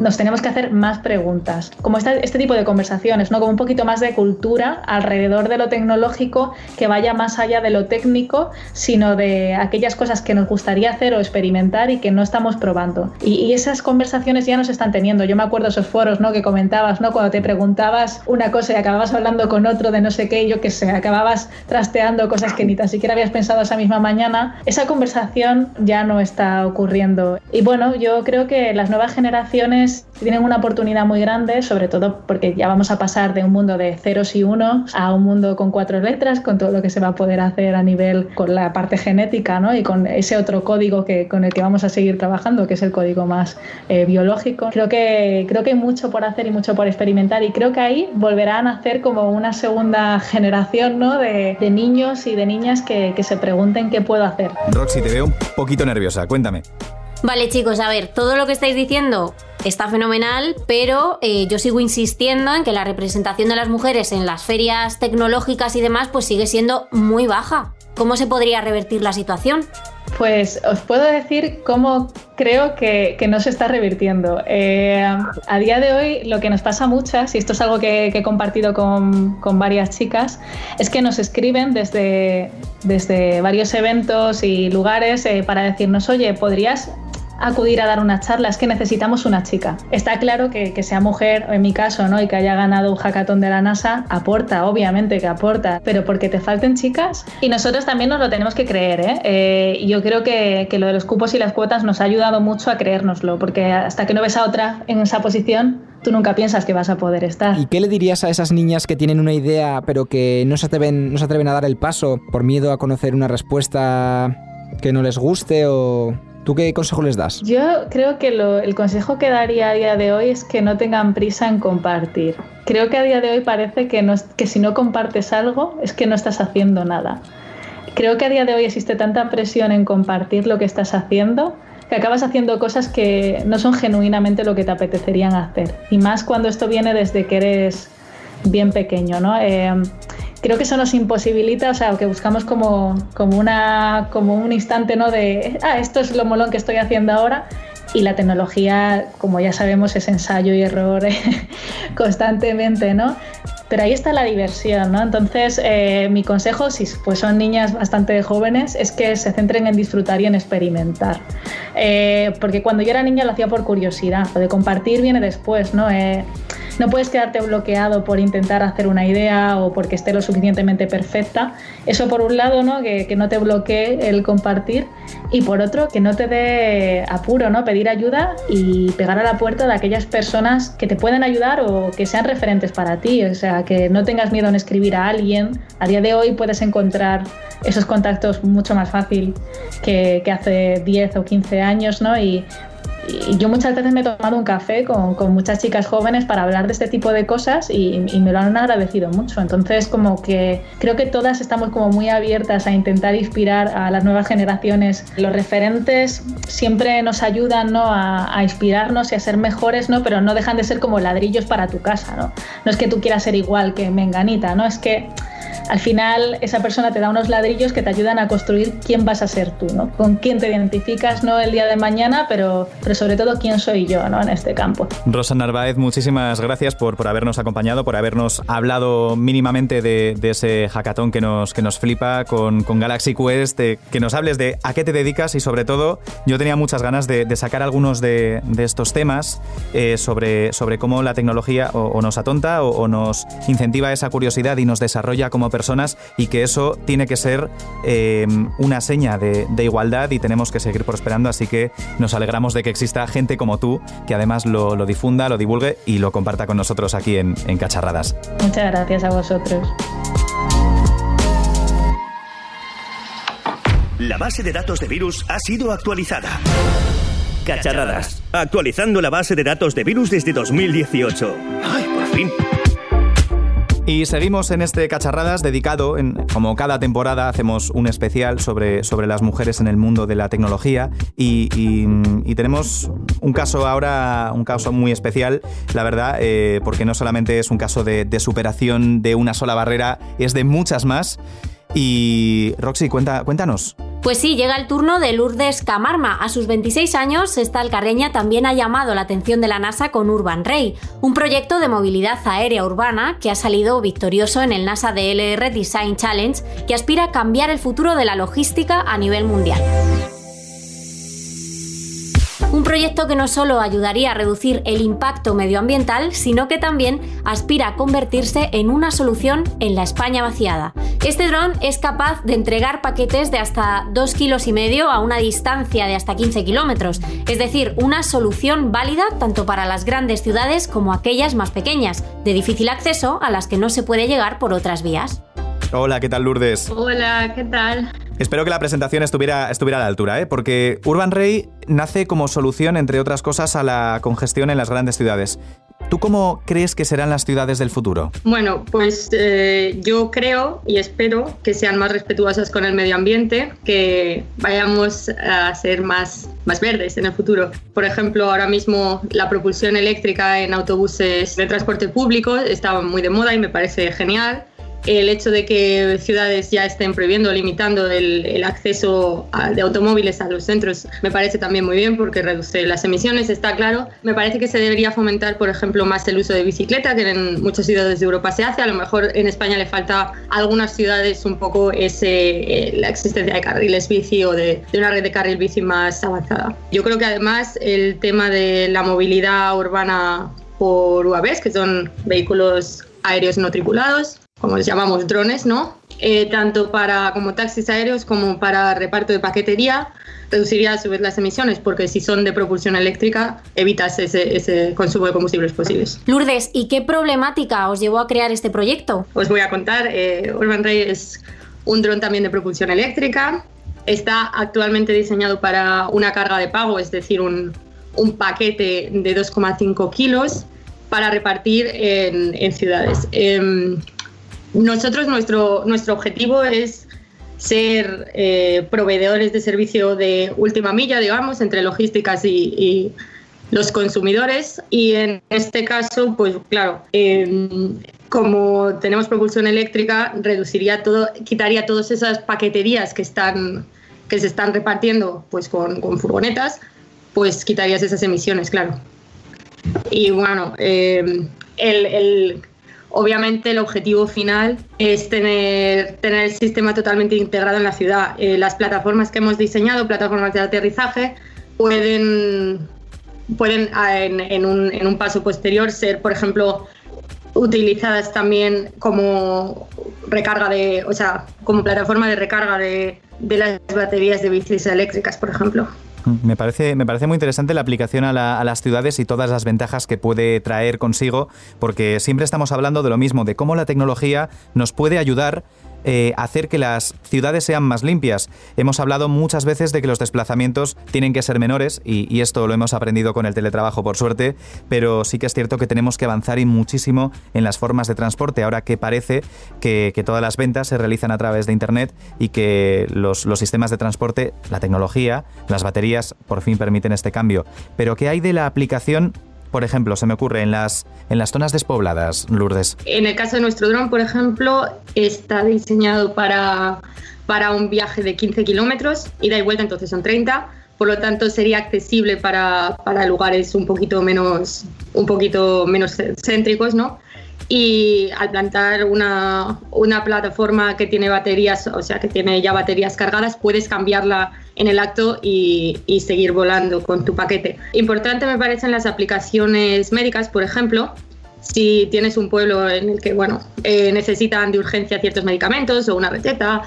nos tenemos que hacer más preguntas, como este tipo de conversaciones, ¿no? como un poquito más de cultura alrededor de lo tecnológico que vaya más allá de lo técnico, sino de aquellas cosas que nos gustaría hacer o experimentar y que no estamos probando. Y, y esas conversaciones ya nos están teniendo. Yo me acuerdo esos foros ¿no? que comentabas, ¿no? cuando te preguntabas una cosa y acababas hablando con otro de no sé qué, yo qué sé, acababas trasteando cosas que ni tan siquiera habías pensado esa misma mañana. Esa conversación ya no está ocurriendo. Y bueno, yo creo que las nuevas generaciones tienen una oportunidad muy grande, sobre todo porque ya vamos a pasar de un mundo de ceros y unos a un mundo con cuatro letras, con todo lo que se va a poder hacer a nivel con la parte genética ¿no? y con ese otro código que, con el que vamos a seguir trabajando, que es el código más eh, biológico. Creo que, creo que hay mucho por hacer y mucho por experimentar y creo que ahí volverán a hacer como una segunda generación ¿no? de, niños y de niñas que, que se pregunten qué puedo hacer. Roxy, te veo un poquito nerviosa, cuéntame. Vale chicos, a ver, todo lo que estáis diciendo está fenomenal, pero eh, yo sigo insistiendo en que la representación de las mujeres en las ferias tecnológicas y demás pues sigue siendo muy baja. ¿Cómo se podría revertir la situación? Pues os puedo decir cómo creo que, no se está revirtiendo. Eh, a día de hoy lo que nos pasa muchas, y esto es algo que, he compartido con, varias chicas, es que nos escriben desde, desde varios eventos y lugares eh, para decirnos, oye, ¿podrías acudir a dar una charla, es que necesitamos una chica. Está claro que, que sea mujer, en mi caso, ¿no? y que haya ganado un hackathon de la NASA, aporta, obviamente que aporta, pero porque te falten chicas. Y nosotros también nos lo tenemos que creer. ¿eh? eh yo creo que, que lo de los cupos y las cuotas nos ha ayudado mucho a creérnoslo, porque hasta que no ves a otra en esa posición, tú nunca piensas que vas a poder estar. ¿Y qué le dirías a esas niñas que tienen una idea pero que no se atreven, no se atreven a dar el paso por miedo a conocer una respuesta que no les guste o ¿Tú qué consejo les das? Yo creo que el consejo que daría a día de hoy es que no tengan prisa en compartir. Creo que a día de hoy parece que, no, que si no compartes algo es que no estás haciendo nada. Creo que a día de hoy existe tanta presión en compartir lo que estás haciendo que acabas haciendo cosas que no son genuinamente lo que te apetecerían hacer. Y más cuando esto viene desde que eres bien pequeño, ¿no? Eh, creo que eso nos imposibilita, o sea, que buscamos como, como, una, como un instante, ¿no? De, ah, esto es lo molón que estoy haciendo ahora. Y la tecnología, como ya sabemos, es ensayo y error constantemente, ¿no? Pero ahí está la diversión, ¿no? Entonces, eh, mi consejo, si pues son niñas bastante jóvenes, es que se centren en disfrutar y en experimentar. Eh, porque cuando yo era niña lo hacía por curiosidad, lo de compartir viene después, ¿no? Eh, no puedes quedarte bloqueado por intentar hacer una idea o porque esté lo suficientemente perfecta. Eso por un lado, ¿no? Que, que no te bloquee el compartir y por otro, que no te dé apuro, ¿no? Pedir ayuda y pegar a la puerta de aquellas personas que te pueden ayudar o que sean referentes para ti. O sea, que no tengas miedo en escribir a alguien. A día de hoy puedes encontrar esos contactos mucho más fácil que, hace 10 o 15 años, ¿no? Y yo muchas veces me he tomado un café con, muchas chicas jóvenes para hablar de este tipo de cosas y, y, me lo han agradecido mucho. Entonces, como que creo que todas estamos como muy abiertas a intentar inspirar a las nuevas generaciones. Los referentes siempre nos ayudan ¿no? a, a, inspirarnos y a ser mejores, ¿no? pero no dejan de ser como ladrillos para tu casa. No, no es que tú quieras ser igual que Menganita, ¿no? es que al final esa persona te da unos ladrillos que te ayudan a construir quién vas a ser tú, ¿no? Con quién te identificas, no el día de mañana, pero, pero sobre todo quién soy yo, ¿no? En este campo. Rosa Narváez, muchísimas gracias por, por habernos acompañado, por habernos hablado mínimamente de, ese hackathon que nos, que nos flipa con, con Galaxy Quest, que nos hables de a qué te dedicas y sobre todo yo tenía muchas ganas de, sacar algunos de, estos temas eh, sobre, sobre cómo la tecnología o, nos atonta o, o nos incentiva esa curiosidad y nos desarrolla como personas y que eso tiene que ser eh, una seña de, igualdad y tenemos que seguir prosperando, así que nos alegramos de que exista gente como tú que además lo, difunda, lo divulgue y lo comparta con nosotros aquí en, en Cacharradas. Muchas gracias a vosotros. La base de datos de virus ha sido actualizada. Cacharradas. Actualizando la base de datos de virus desde 2018. ¡Ay, por fin! Y seguimos en este Cacharradas dedicado, en, como cada temporada hacemos un especial sobre, sobre las mujeres en el mundo de la tecnología y, tenemos un caso ahora, un caso muy especial, la verdad, eh, porque no solamente es un caso de, superación de una sola barrera, es de muchas más. Y Roxy, cuéntanos. Pues sí, llega el turno de Lourdes Camarma. A sus 26 años, esta alcarreña también ha llamado la atención de la NASA con Urban Ray, un proyecto de movilidad aérea urbana que ha salido victorioso en el NASA DLR Design Challenge, que aspira a cambiar el futuro de la logística a nivel mundial. Un proyecto que no solo ayudaría a reducir el impacto medioambiental, sino que también aspira a convertirse en una solución en la España vaciada. Este dron es capaz de entregar paquetes de hasta 2 kilos y medio a una distancia de hasta 15 kilómetros, es decir, una solución válida tanto para las grandes ciudades como aquellas más pequeñas, de difícil acceso a las que no se puede llegar por otras vías. Hola, ¿qué tal Lourdes? Hola, ¿qué tal? Espero que la presentación estuviera, estuviera a la altura, ¿eh? porque Urban Ray nace como solución, entre otras cosas, a la congestión en las grandes ciudades. ¿Tú cómo crees que serán las ciudades del futuro? Bueno, pues eh, yo creo y espero que sean más respetuosas con el medio ambiente, que vayamos a ser más, más verdes en el futuro. Por ejemplo, ahora mismo la propulsión eléctrica en autobuses de transporte público está muy de moda y me parece genial el hecho de que ciudades ya estén prohibiendo, limitando el, acceso de automóviles a los centros me parece también muy bien porque reduce las emisiones, está claro. Me parece que se debería fomentar, por ejemplo, más el uso de bicicleta, que en muchas ciudades de Europa se hace. A lo mejor en España le falta a algunas ciudades un poco ese, eh, la existencia de carriles bici o de, de una red de carril bici más avanzada. Yo creo que además el tema de la movilidad urbana por UAVs, que son vehículos aéreos no tripulados, como les llamamos drones, ¿no? Eh, tanto para como taxis aéreos como para reparto de paquetería, reduciría a su vez las emisiones, porque si son de propulsión eléctrica, evitas ese, consumo de combustibles posibles. Lourdes, ¿y qué problemática os llevó a crear este proyecto? Os voy a contar, eh, Urban Ray es un dron también de propulsión eléctrica, está actualmente diseñado para una carga de pago, es decir, un, paquete de 2,5 kilos para repartir en, ciudades. Em, nosotros, nuestro, nuestro objetivo es ser eh, proveedores de servicio de última milla, digamos, entre logísticas y, los consumidores. Y en este caso, pues claro, em, como tenemos propulsión eléctrica, reduciría todo, quitaría todas esas paqueterías que están que se están repartiendo pues con, furgonetas, pues quitarías esas emisiones, claro. Y bueno, em, el Obviamente el objetivo final es tener, tener el sistema totalmente integrado en la ciudad. Eh, las plataformas que hemos diseñado, plataformas de aterrizaje, pueden, pueden ah, en, un, paso posterior ser, por ejemplo, utilizadas también como recarga de, o sea, como plataforma de recarga de, de las baterías de bicis eléctricas, por ejemplo. Me parece, me parece muy interesante la aplicación a, las ciudades y todas las ventajas que puede traer consigo, porque siempre estamos hablando de lo mismo, de cómo la tecnología nos puede ayudar eh, hacer que las ciudades sean más limpias. Hemos hablado muchas veces de que los desplazamientos tienen que ser menores y, esto lo hemos aprendido con el teletrabajo por suerte, pero sí que es cierto que tenemos que avanzar y muchísimo en las formas de transporte, ahora que parece que, todas las ventas se realizan a través de Internet y que los, los sistemas de transporte, la tecnología, las baterías por fin permiten este cambio. Pero ¿qué hay de la aplicación por ejemplo, se me ocurre en las, en las zonas despobladas, Lourdes? En el caso de nuestro dron, por ejemplo, está diseñado para, para un viaje de 15 kilómetros, ida y vuelta, entonces son 30 por lo tanto sería accesible para, para, lugares un poquito menos un poquito menos céntricos no y al plantar una, una, plataforma que tiene baterías, o sea, que tiene ya baterías cargadas, puedes cambiarla en el acto y, seguir volando con tu paquete. Importante me parecen las aplicaciones médicas, por ejemplo, si tienes un pueblo en el que, bueno, eh, necesitan de urgencia ciertos medicamentos o una receta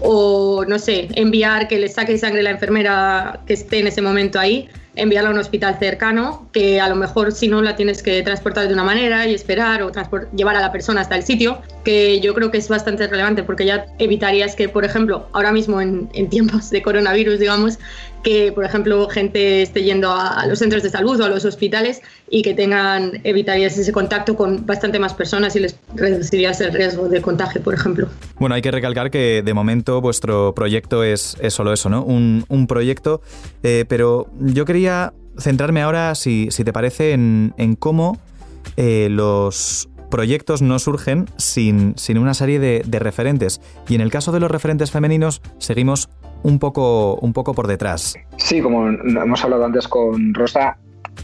o, no sé, enviar que le saque sangre la enfermera que esté en ese momento ahí, enviarla a un hospital cercano, que a lo mejor si no la tienes que transportar de una manera y esperar o llevar a la persona hasta el sitio, que yo creo que es bastante relevante porque ya evitarías que, por ejemplo, ahora mismo en, en tiempos de coronavirus, digamos, que, por ejemplo, gente esté yendo a, los centros de salud o a los hospitales y que tengan, evitarías ese contacto con bastante más personas y les reducirías el riesgo de contagio, por ejemplo. Bueno, hay que recalcar que de momento vuestro proyecto es, es solo eso, ¿no? Un, un proyecto, eh, pero yo quería centrarme ahora, si, si te parece, en, en cómo eh, los proyectos no surgen sin, sin una serie de, de, referentes. Y en el caso de los referentes femeninos, seguimos un poco, un poco por detrás. Sí, como hemos hablado antes con Rosa,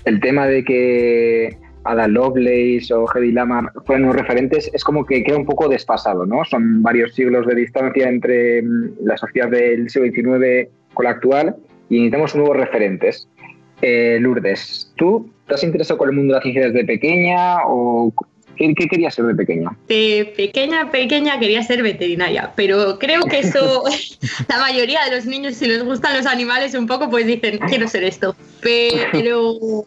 el tema de que Ada Lovelace o Hedy Lamar fueron los referentes es como que queda un poco desfasado, ¿no? Son varios siglos de distancia entre mm, la sociedad del siglo XIX con la actual y necesitamos nuevos referentes. Eh, Lourdes, ¿tú te has interesado con el mundo de la ciencia desde pequeña o ¿Qué, qué querías ser de pequeña? De pequeña, pequeña quería ser veterinaria, pero creo que eso, la mayoría de los niños, si les gustan los animales un poco, pues dicen, quiero ser esto. Pero,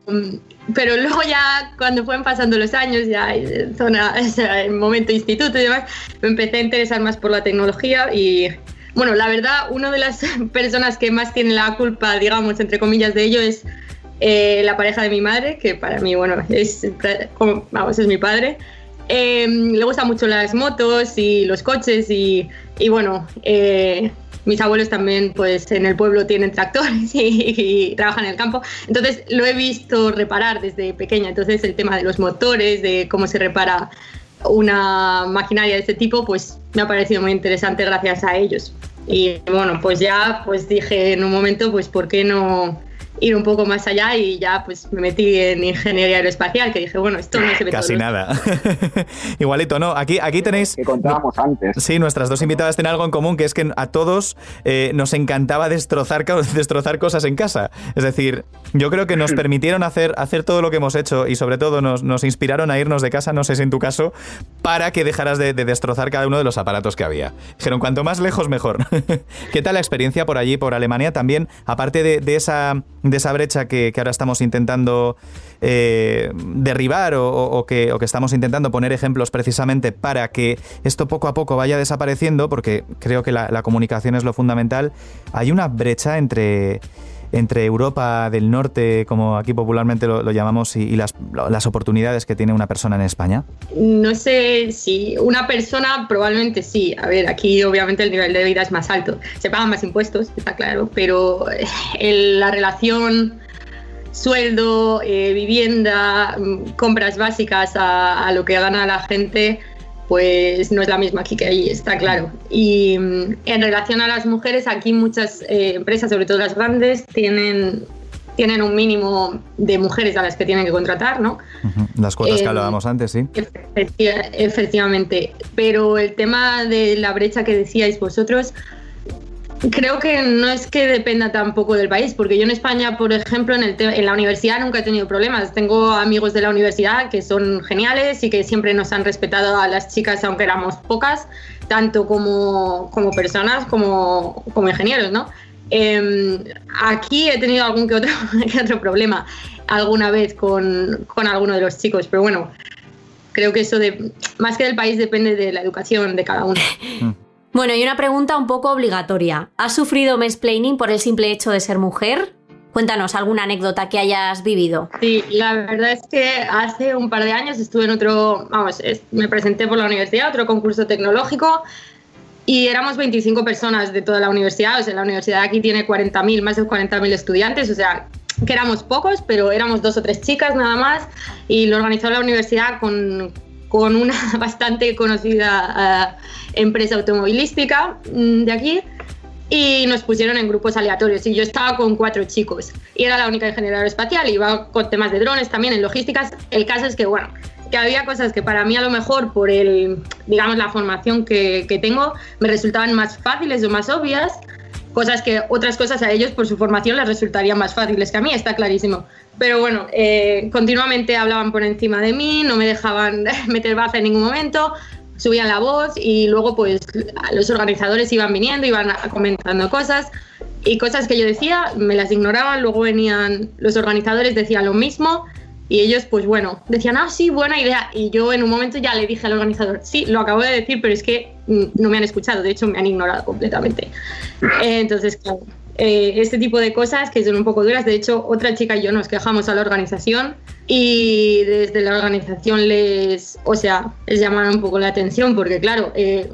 pero luego ya, cuando fueron pasando los años, ya en zona, en momento instituto y demás, me empecé a interesar más por la tecnología y bueno, la verdad, una de las personas que más tiene la culpa, digamos, entre comillas, de ello es eh, la pareja de mi madre, que para mí, bueno, es, vamos, es mi padre. Em, le gustan mucho las motos y los coches y, y bueno, eh, mis abuelos también pues en el pueblo tienen tractores y, trabajan en el campo. Entonces lo he visto reparar desde pequeña. Entonces el tema de los motores, de cómo se repara una maquinaria de este tipo, pues me ha parecido muy interesante gracias a ellos. Y bueno, pues ya pues dije en un momento, pues ¿por qué no ir un poco más allá y ya pues me metí en ingeniería aeroespacial, que dije, bueno, esto no se ve Casi nada. Igualito, ¿no? Aquí, aquí tenéis... Que contábamos antes. Sí, nuestras dos invitadas tienen algo en común, que es que a todos eh, nos encantaba destrozar, destrozar cosas en casa. Es decir, yo creo que nos permitieron hacer, hacer todo lo que hemos hecho y sobre todo nos, nos inspiraron a irnos de casa, no sé si en tu caso, para que dejaras de, destrozar cada uno de los aparatos que había. Dijeron, cuanto más lejos, mejor. ¿Qué tal la experiencia por allí, por Alemania? También, aparte de, de esa de esa brecha que, ahora estamos intentando eh, derribar o, que, estamos intentando poner ejemplos precisamente para que esto poco a poco vaya desapareciendo, porque creo que la, comunicación es lo fundamental, hay una brecha entre entre Europa del Norte, como aquí popularmente lo, llamamos, y, las, oportunidades que tiene una persona en España? No sé si una persona probablemente sí. A ver, aquí obviamente el nivel de vida es más alto. Se pagan más impuestos, está claro, pero eh, la relación sueldo, eh, vivienda, mm, compras básicas a lo que gana la gente pues no es la misma aquí que ahí, está claro. Y mm, en relación a las mujeres, aquí muchas eh, empresas, sobre todo las grandes, tienen, tienen un mínimo de mujeres a las que tienen que contratar, ¿no? Las cuotas que eh, hablábamos antes, sí. Efectivamente. Pero el tema de la brecha que decíais vosotros, Creo que no es que dependa tampoco del país, porque yo en España, por ejemplo, en, el en la universidad nunca he tenido problemas. Tengo amigos de la universidad que son geniales y que siempre nos han respetado a las chicas, aunque éramos pocas, tanto como, como personas como, como ingenieros, ¿no? Em, aquí he tenido algún que otro, que otro problema alguna vez con, con alguno de los chicos, pero bueno, creo que eso de, más que del país depende de la educación de cada uno. Bueno, y una pregunta un poco obligatoria. ¿Has sufrido mansplaining por el simple hecho de ser mujer? Cuéntanos alguna anécdota que hayas vivido. Sí, la verdad es que hace un par de años estuve en otro, vamos, me presenté por la universidad, otro concurso tecnológico, y éramos 25 personas de toda la universidad. O sea, la universidad aquí tiene 40.000, más de 40.000 estudiantes, o sea, que éramos pocos, pero éramos dos o tres chicas nada más, y lo organizó la universidad con, con una bastante conocida eh, empresa automovilística mm, de aquí y nos pusieron en grupos aleatorios y yo estaba con cuatro chicos y era la única ingeniera aeroespacial, iba con temas de drones también en logísticas. El caso es que, bueno, que había cosas que para mí a lo mejor por el, digamos, la formación que, que tengo me resultaban más fáciles o más obvias, cosas que otras cosas a ellos por su formación les resultarían más fáciles que a mí, está clarísimo. Pero bueno, eh, continuamente hablaban por encima de mí, no me dejaban meter baza en ningún momento, subían la voz y luego pues los organizadores iban viniendo, iban comentando cosas y cosas que yo decía me las ignoraban, luego venían los organizadores, decían lo mismo y ellos pues bueno, decían, ah, sí, buena idea y yo en un momento ya le dije al organizador, sí, lo acabo de decir, pero es que mm, no me han escuchado, de hecho me han ignorado completamente. entonces, claro eh, este tipo de cosas que son un poco duras. De hecho, otra chica y yo nos quejamos a la organización y desde la organización les, o sea, les llamaron un poco la atención porque, claro, eh,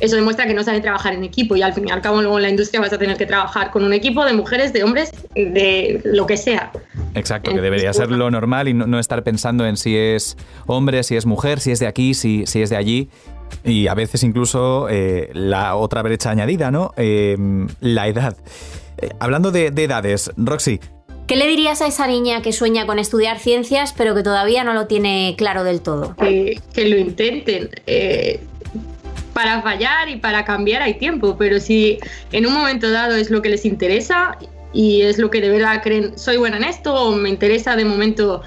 eso demuestra que no saben trabajar en equipo y al fin y al cabo luego en la industria vas a tener que trabajar con un equipo de mujeres, de hombres, de lo que sea. Exacto, que debería ser lo normal y no, estar pensando en si es hombre, si es mujer, si es de aquí, si, si es de allí. Y a veces incluso eh, la otra brecha añadida, ¿no? la edad. Eh, hablando de, edades, Roxy. ¿Qué le dirías a esa niña que sueña con estudiar ciencias pero que todavía no lo tiene claro del todo? Que, lo intenten. Eh, para fallar y para cambiar hay tiempo, pero si en un momento dado es lo que les interesa y es lo que de verdad creen, soy buena en esto o me interesa de momento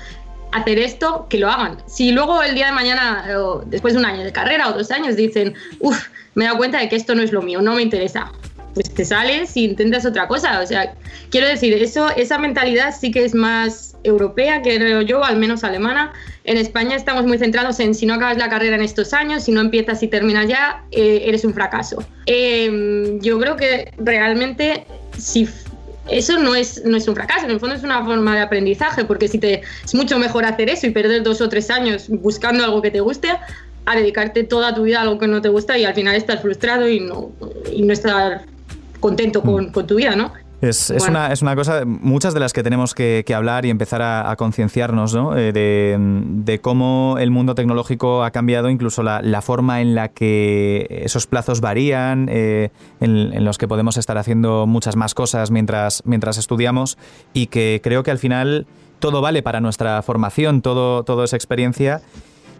hacer esto, que lo hagan. Si luego el día de mañana, o después de un año de carrera o dos años, dicen, uff, me he dado cuenta de que esto no es lo mío, no me interesa, pues te sales y intentas otra cosa. O sea, quiero decir, eso, esa mentalidad sí que es más europea, creo yo, al menos alemana. En España estamos muy centrados en si no acabas la carrera en estos años, si no empiezas y terminas ya, eh, eres un fracaso. Em, yo creo que realmente si eso no es, no es un fracaso, en el fondo es una forma de aprendizaje, porque si te, es mucho mejor hacer eso y perder dos o tres años buscando algo que te guste a dedicarte toda tu vida a algo que no te gusta y al final estar frustrado y no, y no estar contento con, con tu vida, ¿no? Es, una, es, una, cosa, muchas de las que tenemos que, hablar y empezar a, concienciarnos ¿no? Eh, de, cómo el mundo tecnológico ha cambiado, incluso la, forma en la que esos plazos varían, eh, en, los que podemos estar haciendo muchas más cosas mientras, mientras estudiamos y que creo que al final todo vale para nuestra formación, todo, todo es experiencia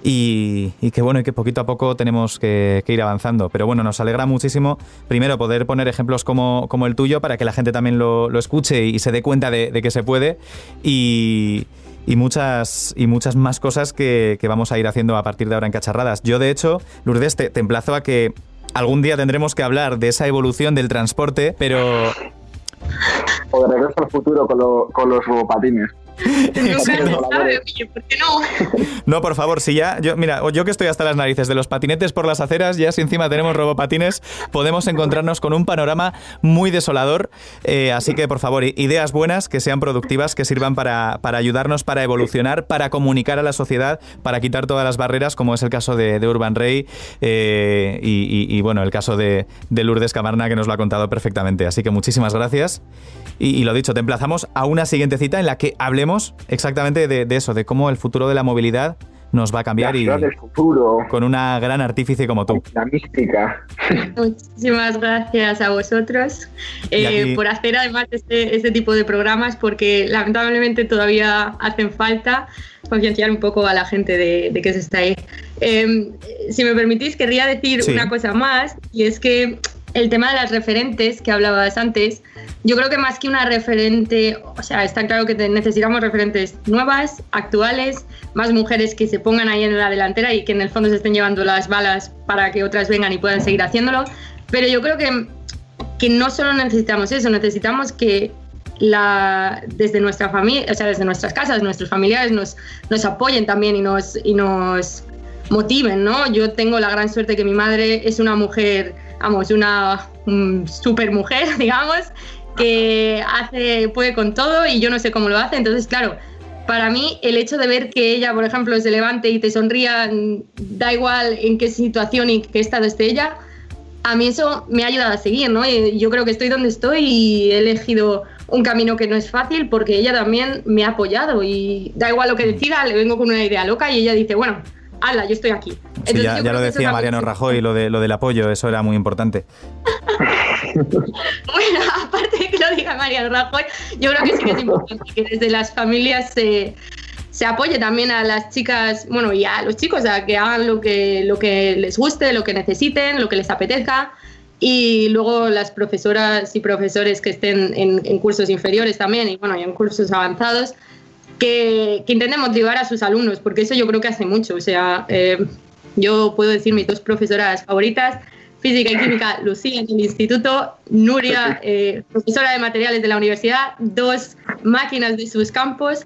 y, que bueno, y que poquito a poco tenemos que, ir avanzando. Pero bueno, nos alegra muchísimo, primero, poder poner ejemplos como, como el tuyo para que la gente también lo, escuche y se dé cuenta de, que se puede. Y, muchas, y muchas más cosas que, vamos a ir haciendo a partir de ahora en Cacharradas. Yo, de hecho, Lourdes, te, emplazo a que algún día tendremos que hablar de esa evolución del transporte, pero... O de regreso al futuro con, con los robopatines. No? por favor, si ya, yo, mira, yo que estoy hasta las narices de los patinetes por las aceras, ya si encima tenemos robopatines, podemos encontrarnos con un panorama muy desolador. Eh, así que, por favor, ideas buenas, que sean productivas, que sirvan para, ayudarnos, para evolucionar, para comunicar a la sociedad, para quitar todas las barreras, como es el caso de, Urban Rey eh, y, bueno, el caso de, de Lourdes Camarna, que nos lo ha contado perfectamente. Así que muchísimas gracias. Y, y lo dicho, te emplazamos a una siguiente cita en la que hablemos exactamente de, eso, de cómo el futuro de la movilidad nos va a cambiar y futuro. con una gran artífice como tú. La mística. Muchísimas gracias a vosotros eh, por hacer además este, este, tipo de programas porque lamentablemente todavía hacen falta concienciar un poco a la gente de, de que se está ahí. Em, si me permitís, querría decir una cosa más y es que el tema de las referentes que hablabas antes, yo creo que más que una referente, o sea, está claro que necesitamos referentes nuevas, actuales, más mujeres que se pongan ahí en la delantera y que en el fondo se estén llevando las balas para que otras vengan y puedan seguir haciéndolo. Pero yo creo que, que no solo necesitamos eso, necesitamos que la, desde nuestra familia, o sea, desde nuestras casas, nuestros familiares nos, nos apoyen también y nos, y nos motiven, ¿no? Yo tengo la gran suerte que mi madre es una mujer vamos, una super mujer, digamos, que hace, puede con todo y yo no sé cómo lo hace. Entonces, claro, para mí el hecho de ver que ella, por ejemplo, se levante y te sonría, da igual en qué situación y qué estado esté ella, a mí eso me ha ayudado a seguir, ¿no? Yo creo que estoy donde estoy y he elegido un camino que no es fácil porque ella también me ha apoyado y da igual lo que decida, le vengo con una idea loca y ella dice, bueno, ¡Hala, yo estoy aquí! ya, lo decía Mariano Rajoy, lo, de, lo del apoyo, eso era muy importante. bueno, diga Mariano Rajoy, yo creo que sí que es importante que desde las familias se, se apoye también a las chicas, bueno, y a los chicos, a que hagan lo que, lo que les guste, lo que necesiten, lo que les apetezca. Y luego las profesoras y profesores que estén en, en cursos inferiores también, y bueno, y en cursos avanzados, que, que intenten motivar a sus alumnos, porque eso yo creo que hace mucho. O sea, eh, yo puedo decir mis dos profesoras favoritas, física y química, Lucía en el instituto, Nuria, eh, profesora de materiales de la universidad, dos máquinas de sus campos.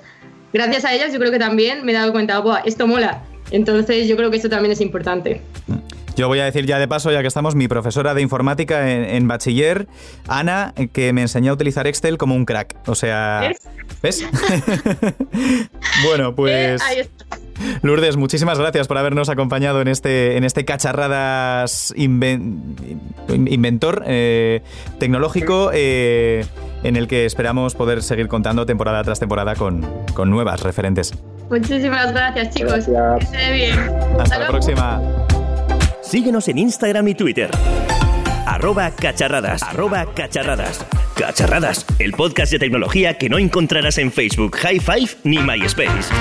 Gracias a ellas yo creo que también me he dado cuenta, esto mola. Entonces yo creo que eso también es importante. Yo voy a decir ya de paso, ya que estamos, mi profesora de informática en, bachiller, Ana, que me enseñó a utilizar Excel como un crack. O sea, ¿ves? bueno, pues... Eh, Lourdes, muchísimas gracias por habernos acompañado en este, en este cacharradas inventor eh, tecnológico eh, en el que esperamos poder seguir contando temporada tras temporada con, con nuevas referentes. Muchísimas gracias, chicos. Gracias. bien. Hasta, la próxima. Síguenos en Instagram y Twitter. Arroba cacharradas. Arroba cacharradas. Cacharradas, el podcast de tecnología que no encontrarás en Facebook, High Five ni MySpace.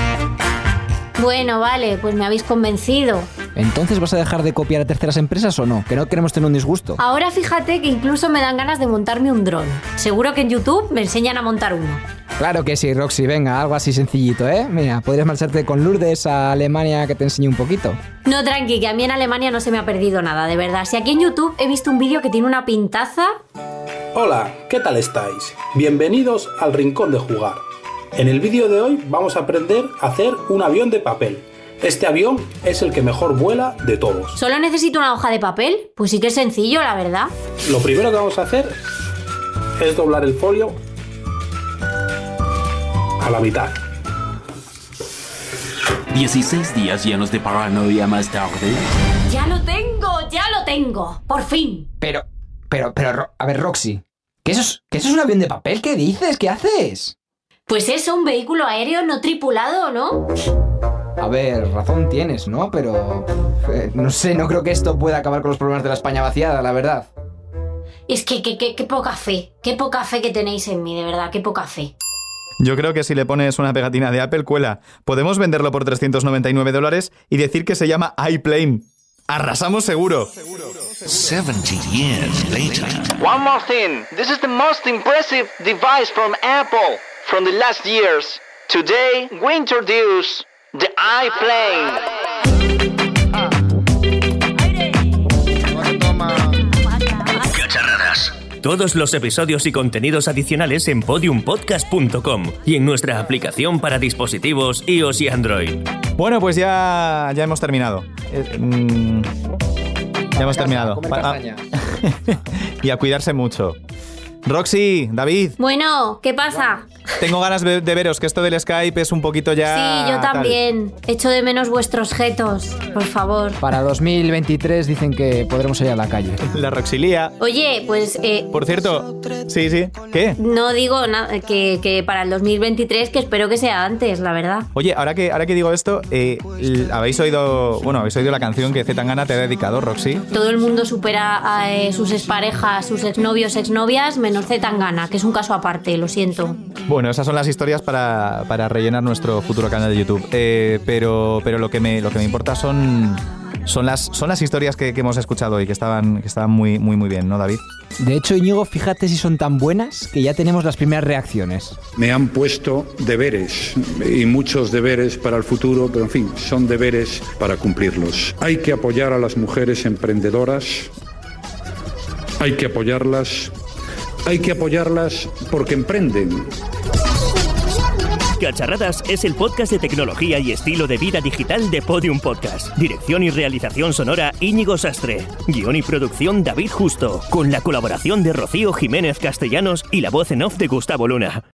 Bueno, vale, pues me habéis convencido. ¿Entonces vas a dejar de copiar a terceras empresas o no? Que no queremos tener un disgusto. Ahora fíjate que incluso me dan ganas de montarme un dron. Seguro que en YouTube me enseñan a montar uno. Claro que sí, Roxy, venga, algo así sencillito, ¿eh? Mira, podrías marcharte con Lourdes a Alemania que te enseñe un poquito. No, tranqui, que a mí en Alemania no se me ha perdido nada, de verdad. Si aquí en YouTube he visto un vídeo que tiene una pintaza... Hola, ¿qué tal estáis? Bienvenidos al Rincón de Jugar. En el vídeo de hoy vamos a aprender a hacer un avión de papel. Este avión es el que mejor vuela de todos. ¿Solo necesito una hoja de papel? Pues sí que es sencillo, la verdad. Lo primero que vamos a hacer es doblar el folio a la mitad. 16 días llenos de paranoia más tarde. ¡Ya lo tengo! ¡Ya lo tengo! ¡Por fin! Pero, pero, pero, a ver, Roxy. ¿Qué eso es, ¿qué eso es un avión de papel? ¿Qué dices? ¿Qué haces? Pues eso, un vehículo aéreo no tripulado, ¿no? A ver, razón tienes, ¿no? Pero... eh, no sé, no creo que esto pueda acabar con los problemas de la España vaciada, la verdad. Es que, que, que- qué poca fe. Qué poca fe que tenéis en mí, de verdad, qué poca fe. Yo creo que si le pones una pegatina de Apple, cuela. Podemos venderlo por 399 dólares y decir que se llama iPlane. Arrasamos seguro. 70 years later. One more thing. This is the most impressive device from Apple from the last years. Today, we introduce the iPlane. Todos los episodios y contenidos adicionales en podiumpodcast.com y en nuestra aplicación para dispositivos iOS y Android. Bueno, pues ya, ya hemos terminado. Eh, mm, ya hemos terminado. comer Ah, y a cuidarse mucho. Roxy, David, Bueno, ¿qué pasa? Tengo ganas de, de veros, que esto del Skype es un poquito ya... Sí, yo tal. también. Echo de menos vuestros jetos, por favor. Para 2023 dicen que podremos ir a la calle. La Roxilía. Oye, pues eh, Por cierto, sí, sí. ¿Qué? no digo nada que, que para el 2023, que espero que sea antes, la verdad. Oye, ahora que, ahora que digo esto, eh, habéis oído, bueno, habéis oído la canción que Zetangana te ha dedicado, Roxy. Todo el mundo supera a eh, sus exparejas, sus exnovios, exnovias, menos Zetangana, que es un caso aparte, lo siento. Bueno, esas son las historias para, para rellenar nuestro futuro canal de YouTube. Eh, pero pero lo, que me, lo que me importa son, son, las, son las historias que, que hemos escuchado y que estaban, que estaban muy, muy, muy bien, ¿no, David? De hecho, Íñigo, fíjate si son tan buenas que ya tenemos las primeras reacciones. Me han puesto deberes y muchos deberes para el futuro, pero en fin, son deberes para cumplirlos. Hay que apoyar a las mujeres emprendedoras, hay que apoyarlas, hay que apoyarlas porque emprenden. Cacharradas es el podcast de tecnología y estilo de vida digital de Podium Podcast. Dirección y realización sonora Íñigo Sastre. Guión y producción David Justo. Con la colaboración de Rocío Jiménez Castellanos y la voz en off de Gustavo Luna.